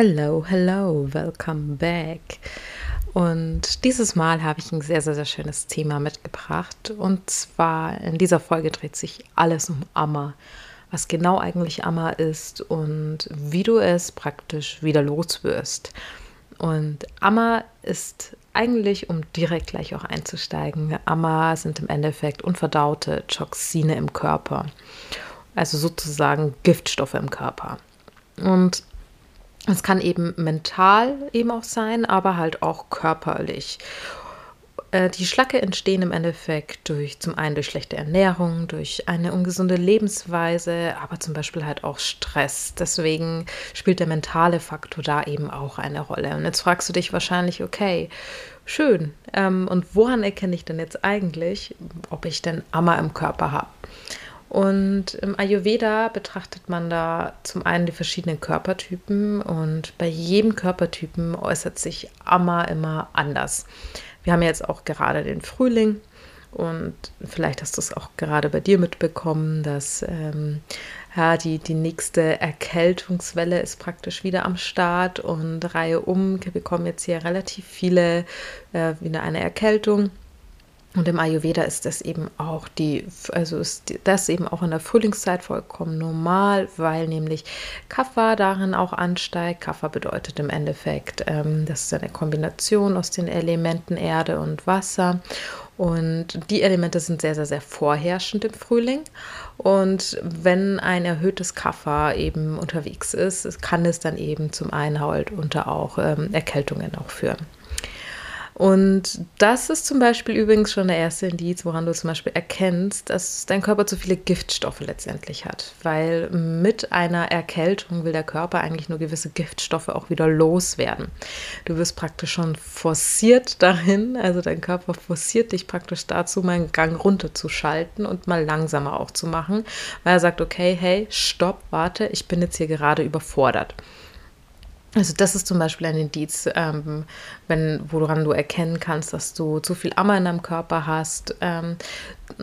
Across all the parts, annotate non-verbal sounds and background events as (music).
Hello, hello, welcome back. Und dieses Mal habe ich ein sehr, sehr, sehr schönes Thema mitgebracht. Und zwar in dieser Folge dreht sich alles um Amma. Was genau eigentlich Amma ist und wie du es praktisch wieder loswirst. Und Amma ist eigentlich, um direkt gleich auch einzusteigen, Amma sind im Endeffekt unverdaute Toxine im Körper. Also sozusagen Giftstoffe im Körper. Und es kann eben mental eben auch sein, aber halt auch körperlich. Äh, die Schlacke entstehen im Endeffekt durch zum einen durch schlechte Ernährung, durch eine ungesunde Lebensweise, aber zum Beispiel halt auch Stress. Deswegen spielt der mentale Faktor da eben auch eine Rolle. Und jetzt fragst du dich wahrscheinlich, okay, schön. Ähm, und woran erkenne ich denn jetzt eigentlich, ob ich denn Amma im Körper habe? Und im Ayurveda betrachtet man da zum einen die verschiedenen Körpertypen und bei jedem Körpertypen äußert sich Amma immer anders. Wir haben jetzt auch gerade den Frühling und vielleicht hast du es auch gerade bei dir mitbekommen, dass ähm, ja, die, die nächste Erkältungswelle ist praktisch wieder am Start und Reihe um. Wir bekommen jetzt hier relativ viele äh, wieder eine Erkältung. Und im Ayurveda ist das eben auch die, also ist das eben auch in der Frühlingszeit vollkommen normal, weil nämlich Kapha darin auch ansteigt. Kapha bedeutet im Endeffekt, ähm, das ist eine Kombination aus den Elementen Erde und Wasser. Und die Elemente sind sehr, sehr, sehr vorherrschend im Frühling. Und wenn ein erhöhtes Kapha eben unterwegs ist, kann es dann eben zum einen halt unter auch ähm, Erkältungen auch führen. Und das ist zum Beispiel übrigens schon der erste Indiz, woran du zum Beispiel erkennst, dass dein Körper zu viele Giftstoffe letztendlich hat. Weil mit einer Erkältung will der Körper eigentlich nur gewisse Giftstoffe auch wieder loswerden. Du wirst praktisch schon forciert dahin, also dein Körper forciert dich praktisch dazu, mal einen Gang runterzuschalten und mal langsamer auch zu machen, weil er sagt, okay, hey, stopp, warte, ich bin jetzt hier gerade überfordert. Also das ist zum Beispiel ein Indiz, ähm, wenn, woran du erkennen kannst, dass du zu viel Ammer in deinem Körper hast. Ähm,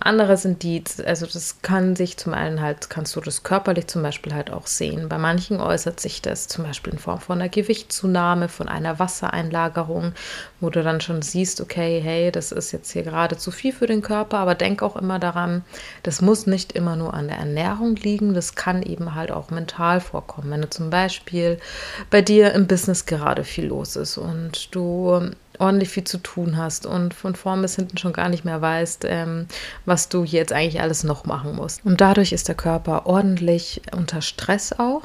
anderes Indiz, also das kann sich zum einen halt, kannst du das körperlich zum Beispiel halt auch sehen. Bei manchen äußert sich das zum Beispiel in Form von einer Gewichtszunahme, von einer Wassereinlagerung, wo du dann schon siehst, okay, hey, das ist jetzt hier gerade zu viel für den Körper, aber denk auch immer daran, das muss nicht immer nur an der Ernährung liegen, das kann eben halt auch mental vorkommen. Wenn du zum Beispiel bei dir im Business gerade viel los ist und du ordentlich viel zu tun hast und von vorn bis hinten schon gar nicht mehr weißt, ähm, was du jetzt eigentlich alles noch machen musst. Und dadurch ist der Körper ordentlich unter Stress auch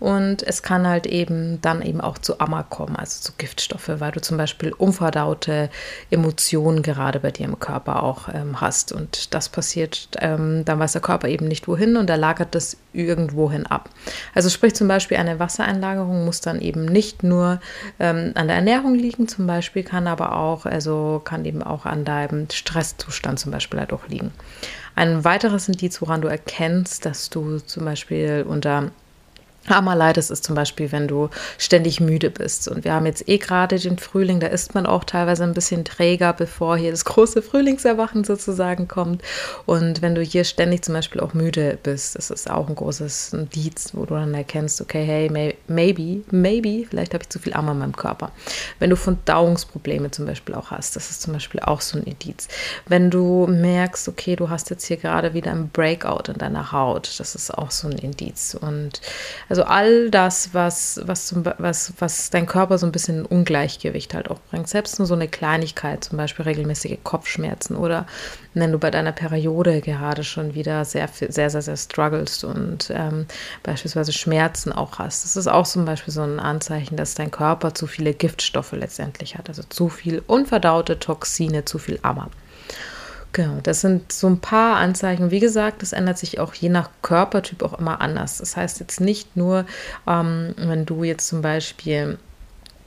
und es kann halt eben dann eben auch zu Amma kommen, also zu Giftstoffe, weil du zum Beispiel unverdaute Emotionen gerade bei dir im Körper auch ähm, hast. Und das passiert, ähm, dann weiß der Körper eben nicht wohin und er lagert das irgendwohin ab. Also sprich zum Beispiel eine Wassereinlagerung muss dann eben nicht nur ähm, an der Ernährung liegen, zum Beispiel kann aber auch, also kann eben auch an deinem Stresszustand zum Beispiel halt auch liegen. Ein weiteres Indiz, woran du erkennst, dass du zum Beispiel unter Ammerleides ist zum Beispiel, wenn du ständig müde bist. Und wir haben jetzt eh gerade den Frühling, da ist man auch teilweise ein bisschen träger, bevor hier das große (laughs) Frühlingserwachen sozusagen kommt. Und wenn du hier ständig zum Beispiel auch müde bist, das ist auch ein großes Indiz, wo du dann erkennst, okay, hey, maybe, maybe, vielleicht habe ich zu viel Ammer in meinem Körper. Wenn du Verdauungsprobleme zum Beispiel auch hast, das ist zum Beispiel auch so ein Indiz. Wenn du merkst, okay, du hast jetzt hier gerade wieder ein Breakout in deiner Haut, das ist auch so ein Indiz. Und also all das, was, was, zum, was, was dein Körper so ein bisschen Ungleichgewicht halt auch bringt. Selbst nur so eine Kleinigkeit, zum Beispiel regelmäßige Kopfschmerzen oder wenn du bei deiner Periode gerade schon wieder sehr, sehr, sehr, sehr strugglest und ähm, beispielsweise Schmerzen auch hast. Das ist auch zum Beispiel so ein Anzeichen, dass dein Körper zu viele Giftstoffe letztendlich hat. Also zu viel unverdaute Toxine, zu viel Ammer. Genau, das sind so ein paar Anzeichen. Wie gesagt, das ändert sich auch je nach Körpertyp auch immer anders. Das heißt jetzt nicht nur, ähm, wenn du jetzt zum Beispiel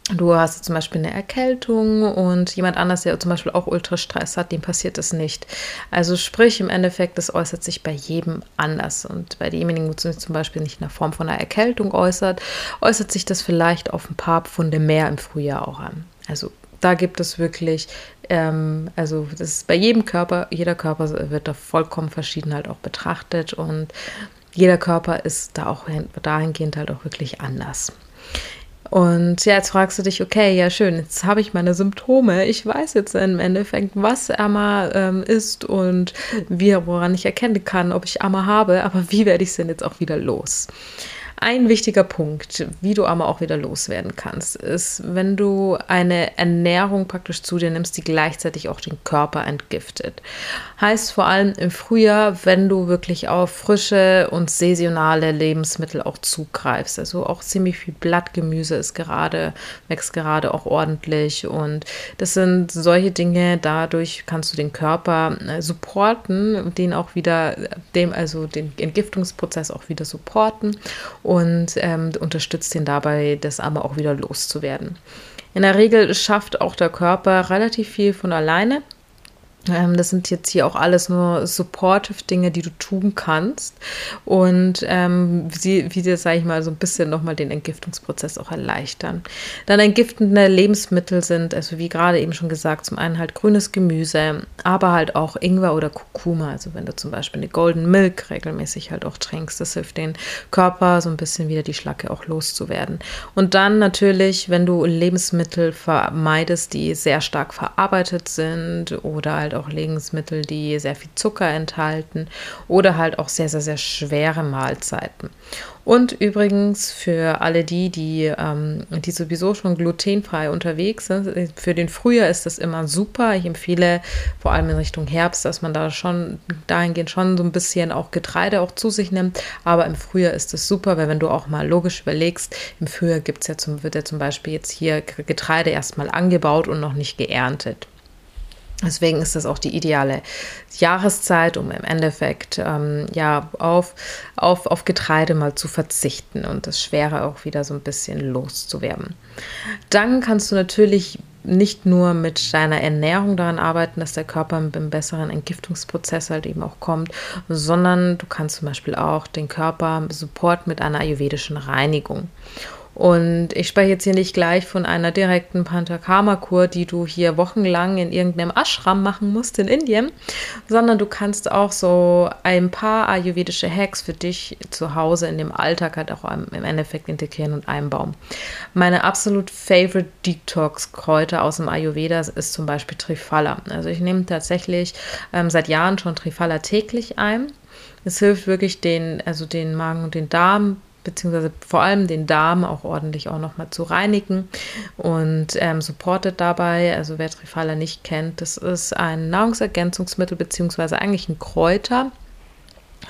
Du hast zum Beispiel eine Erkältung und jemand anders, der zum Beispiel auch Ultrastress hat, dem passiert es nicht. Also sprich im Endeffekt, das äußert sich bei jedem anders. Und bei demjenigen, wo es zum Beispiel nicht in der Form von einer Erkältung äußert, äußert sich das vielleicht auf ein paar Pfunde mehr im Frühjahr auch an. Also da gibt es wirklich, ähm, also das ist bei jedem Körper, jeder Körper wird da vollkommen verschieden halt auch betrachtet und jeder Körper ist da auch dahingehend halt auch wirklich anders. Und ja, jetzt fragst du dich, okay, ja schön, jetzt habe ich meine Symptome. Ich weiß jetzt im Endeffekt, was Amma ähm, ist und wie, woran ich erkennen kann, ob ich Amma habe, aber wie werde ich es denn jetzt auch wieder los? Ein wichtiger Punkt, wie du aber auch wieder loswerden kannst, ist, wenn du eine Ernährung praktisch zu dir nimmst, die gleichzeitig auch den Körper entgiftet. Heißt vor allem im Frühjahr, wenn du wirklich auf frische und saisonale Lebensmittel auch zugreifst. Also auch ziemlich viel Blattgemüse ist gerade, wächst gerade auch ordentlich. Und das sind solche Dinge, dadurch kannst du den Körper äh, supporten, den auch wieder, dem, also den Entgiftungsprozess auch wieder supporten und ähm, unterstützt ihn dabei, das aber auch wieder loszuwerden. In der Regel schafft auch der Körper relativ viel von alleine. Ähm, das sind jetzt hier auch alles nur supportive Dinge, die du tun kannst und ähm, wie, wie dir, sage ich mal, so ein bisschen nochmal den Entgiftungsprozess auch erleichtern. Dann entgiftende Lebensmittel sind, also wie gerade eben schon gesagt, zum einen halt grünes Gemüse, aber halt auch Ingwer oder Kurkuma. Also wenn du zum Beispiel eine Golden Milk regelmäßig halt auch trinkst, das hilft den Körper so ein bisschen wieder die Schlacke auch loszuwerden. Und dann natürlich, wenn du Lebensmittel vermeidest, die sehr stark verarbeitet sind oder halt halt auch Lebensmittel, die sehr viel Zucker enthalten oder halt auch sehr, sehr, sehr schwere Mahlzeiten. Und übrigens für alle die, die, ähm, die sowieso schon glutenfrei unterwegs sind, für den Frühjahr ist das immer super. Ich empfehle vor allem in Richtung Herbst, dass man da schon dahingehend schon so ein bisschen auch Getreide auch zu sich nimmt. Aber im Frühjahr ist das super, weil wenn du auch mal logisch überlegst, im Frühjahr gibt's ja zum, wird ja zum Beispiel jetzt hier Getreide erstmal angebaut und noch nicht geerntet. Deswegen ist das auch die ideale Jahreszeit, um im Endeffekt ähm, ja auf, auf, auf Getreide mal zu verzichten und das Schwere auch wieder so ein bisschen loszuwerden. Dann kannst du natürlich nicht nur mit deiner Ernährung daran arbeiten, dass der Körper im besseren Entgiftungsprozess halt eben auch kommt, sondern du kannst zum Beispiel auch den Körper support mit einer ayurvedischen Reinigung. Und ich spreche jetzt hier nicht gleich von einer direkten Panchakarma-Kur, die du hier wochenlang in irgendeinem Ashram machen musst in Indien, sondern du kannst auch so ein paar ayurvedische Hacks für dich zu Hause in dem Alltag halt auch im Endeffekt integrieren und einbauen. Meine absolut favorite Detox-Kräuter aus dem Ayurveda ist zum Beispiel Trifala. Also ich nehme tatsächlich ähm, seit Jahren schon Trifala täglich ein. Es hilft wirklich den, also den Magen und den Darm beziehungsweise vor allem den Darm auch ordentlich auch nochmal zu reinigen und ähm, supportet dabei. Also wer Trifala nicht kennt, das ist ein Nahrungsergänzungsmittel beziehungsweise eigentlich ein Kräuter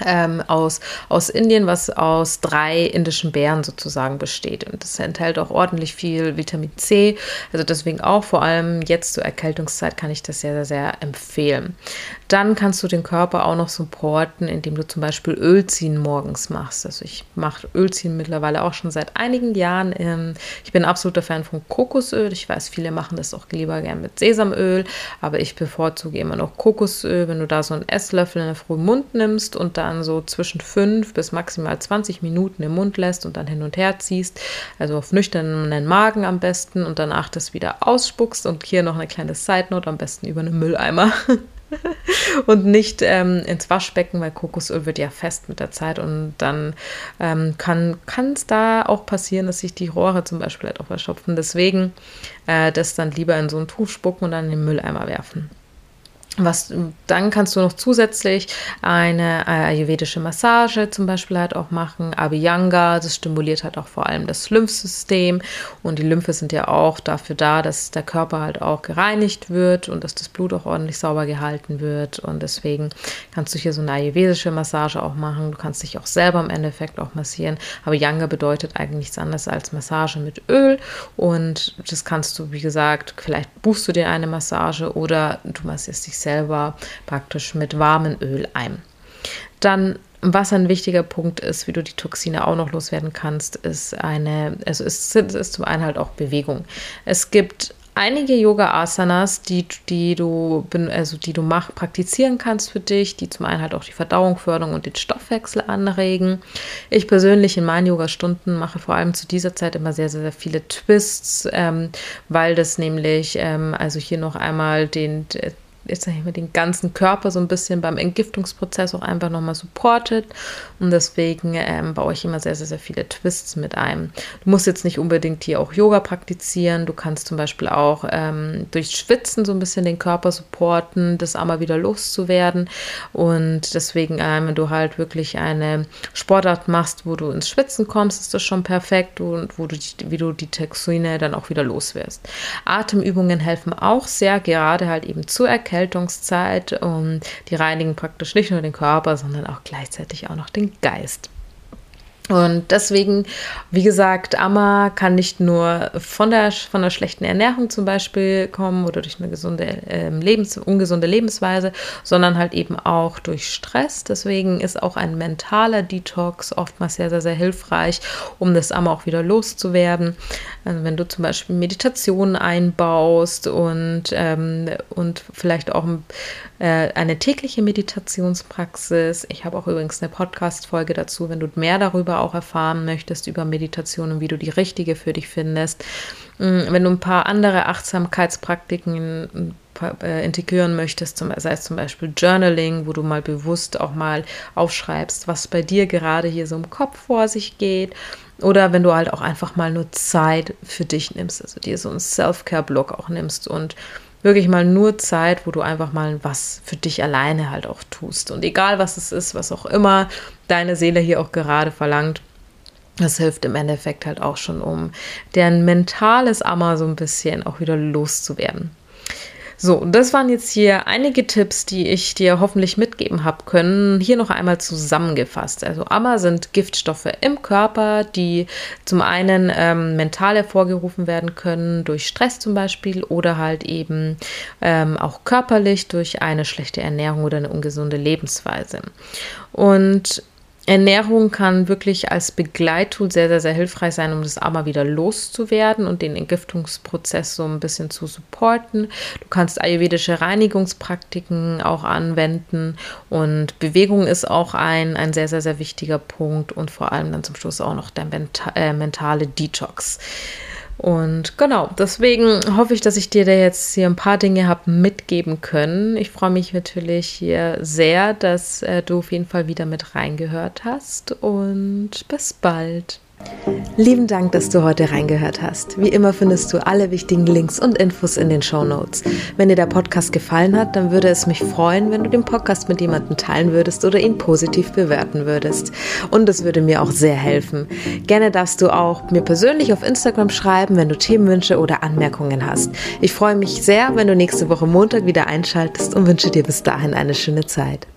ähm, aus, aus Indien, was aus drei indischen Beeren sozusagen besteht. Und das enthält auch ordentlich viel Vitamin C. Also deswegen auch vor allem jetzt zur Erkältungszeit kann ich das sehr, sehr, sehr empfehlen. Dann kannst du den Körper auch noch supporten, indem du zum Beispiel Ölziehen morgens machst. Also ich mache Ölziehen mittlerweile auch schon seit einigen Jahren. Ähm, ich bin absoluter Fan von Kokosöl. Ich weiß, viele machen das auch lieber gern mit Sesamöl, aber ich bevorzuge immer noch Kokosöl. Wenn du da so einen Esslöffel in der frühen Mund nimmst und dann so zwischen 5 bis maximal 20 Minuten im Mund lässt und dann hin und her ziehst, also auf nüchternen Magen am besten und danach das wieder ausspuckst und hier noch eine kleine Side Note, am besten über einen Mülleimer. (laughs) und nicht ähm, ins Waschbecken, weil Kokosöl wird ja fest mit der Zeit und dann ähm, kann es da auch passieren, dass sich die Rohre zum Beispiel halt auch verstopfen. Deswegen äh, das dann lieber in so ein Tuch spucken und dann in den Mülleimer werfen. Was, dann kannst du noch zusätzlich eine ayurvedische Massage zum Beispiel halt auch machen. Abhyanga, das stimuliert halt auch vor allem das Lymphsystem. Und die Lymphe sind ja auch dafür da, dass der Körper halt auch gereinigt wird und dass das Blut auch ordentlich sauber gehalten wird. Und deswegen kannst du hier so eine ayurvedische Massage auch machen. Du kannst dich auch selber im Endeffekt auch massieren. Abhyanga bedeutet eigentlich nichts anderes als Massage mit Öl. Und das kannst du, wie gesagt, vielleicht buchst du dir eine Massage oder du massierst dich selber praktisch mit warmem Öl ein. Dann was ein wichtiger Punkt ist, wie du die Toxine auch noch loswerden kannst, ist eine, also ist, ist zum einen halt auch Bewegung. Es gibt einige Yoga-Asanas, die, die du, also die du mach, praktizieren kannst für dich, die zum einen halt auch die Verdauung fördern und den Stoffwechsel anregen. Ich persönlich in meinen Yoga-Stunden mache vor allem zu dieser Zeit immer sehr, sehr, sehr viele Twists, ähm, weil das nämlich, ähm, also hier noch einmal den, jetzt sage ich mal, den ganzen Körper so ein bisschen beim Entgiftungsprozess auch einfach nochmal supportet. Und deswegen ähm, baue ich immer sehr, sehr, sehr viele Twists mit ein. Du musst jetzt nicht unbedingt hier auch Yoga praktizieren. Du kannst zum Beispiel auch ähm, durch Schwitzen so ein bisschen den Körper supporten, das einmal wieder loszuwerden. Und deswegen, ähm, wenn du halt wirklich eine Sportart machst, wo du ins Schwitzen kommst, ist das schon perfekt und wo du, wie du die Toxine dann auch wieder loswirst. Atemübungen helfen auch sehr, gerade halt eben zu erkennen, Erkältungszeit und die reinigen praktisch nicht nur den Körper, sondern auch gleichzeitig auch noch den Geist. Und deswegen, wie gesagt, Amma kann nicht nur von der, von der schlechten Ernährung zum Beispiel kommen oder durch eine gesunde, äh, Lebens, ungesunde Lebensweise, sondern halt eben auch durch Stress. Deswegen ist auch ein mentaler Detox oftmals sehr, sehr, sehr hilfreich, um das Amma auch wieder loszuwerden. Also wenn du zum Beispiel Meditationen einbaust und, ähm, und vielleicht auch äh, eine tägliche Meditationspraxis. Ich habe auch übrigens eine Podcast-Folge dazu, wenn du mehr darüber auch erfahren möchtest, über Meditation und wie du die richtige für dich findest. Mm, wenn du ein paar andere Achtsamkeitspraktiken äh, integrieren möchtest, sei es zum Beispiel Journaling, wo du mal bewusst auch mal aufschreibst, was bei dir gerade hier so im Kopf vor sich geht. Oder wenn du halt auch einfach mal nur Zeit für dich nimmst, also dir so einen Self-Care-Block auch nimmst und wirklich mal nur Zeit, wo du einfach mal was für dich alleine halt auch tust. Und egal was es ist, was auch immer deine Seele hier auch gerade verlangt, das hilft im Endeffekt halt auch schon, um deren mentales Ammer so ein bisschen auch wieder loszuwerden. So, das waren jetzt hier einige Tipps, die ich dir hoffentlich mitgeben habe können. Hier noch einmal zusammengefasst. Also Ammer sind Giftstoffe im Körper, die zum einen ähm, mental hervorgerufen werden können, durch Stress zum Beispiel oder halt eben ähm, auch körperlich durch eine schlechte Ernährung oder eine ungesunde Lebensweise. Und Ernährung kann wirklich als Begleittool sehr, sehr, sehr hilfreich sein, um das Ama wieder loszuwerden und den Entgiftungsprozess so ein bisschen zu supporten. Du kannst ayurvedische Reinigungspraktiken auch anwenden und Bewegung ist auch ein, ein sehr, sehr, sehr wichtiger Punkt und vor allem dann zum Schluss auch noch der menta äh, mentale Detox. Und genau, deswegen hoffe ich, dass ich dir da jetzt hier ein paar Dinge habe mitgeben können. Ich freue mich natürlich hier sehr, dass äh, du auf jeden Fall wieder mit reingehört hast und bis bald. Lieben Dank, dass du heute reingehört hast. Wie immer findest du alle wichtigen Links und Infos in den Show Notes. Wenn dir der Podcast gefallen hat, dann würde es mich freuen, wenn du den Podcast mit jemandem teilen würdest oder ihn positiv bewerten würdest. Und es würde mir auch sehr helfen. Gerne darfst du auch mir persönlich auf Instagram schreiben, wenn du Themenwünsche oder Anmerkungen hast. Ich freue mich sehr, wenn du nächste Woche Montag wieder einschaltest und wünsche dir bis dahin eine schöne Zeit.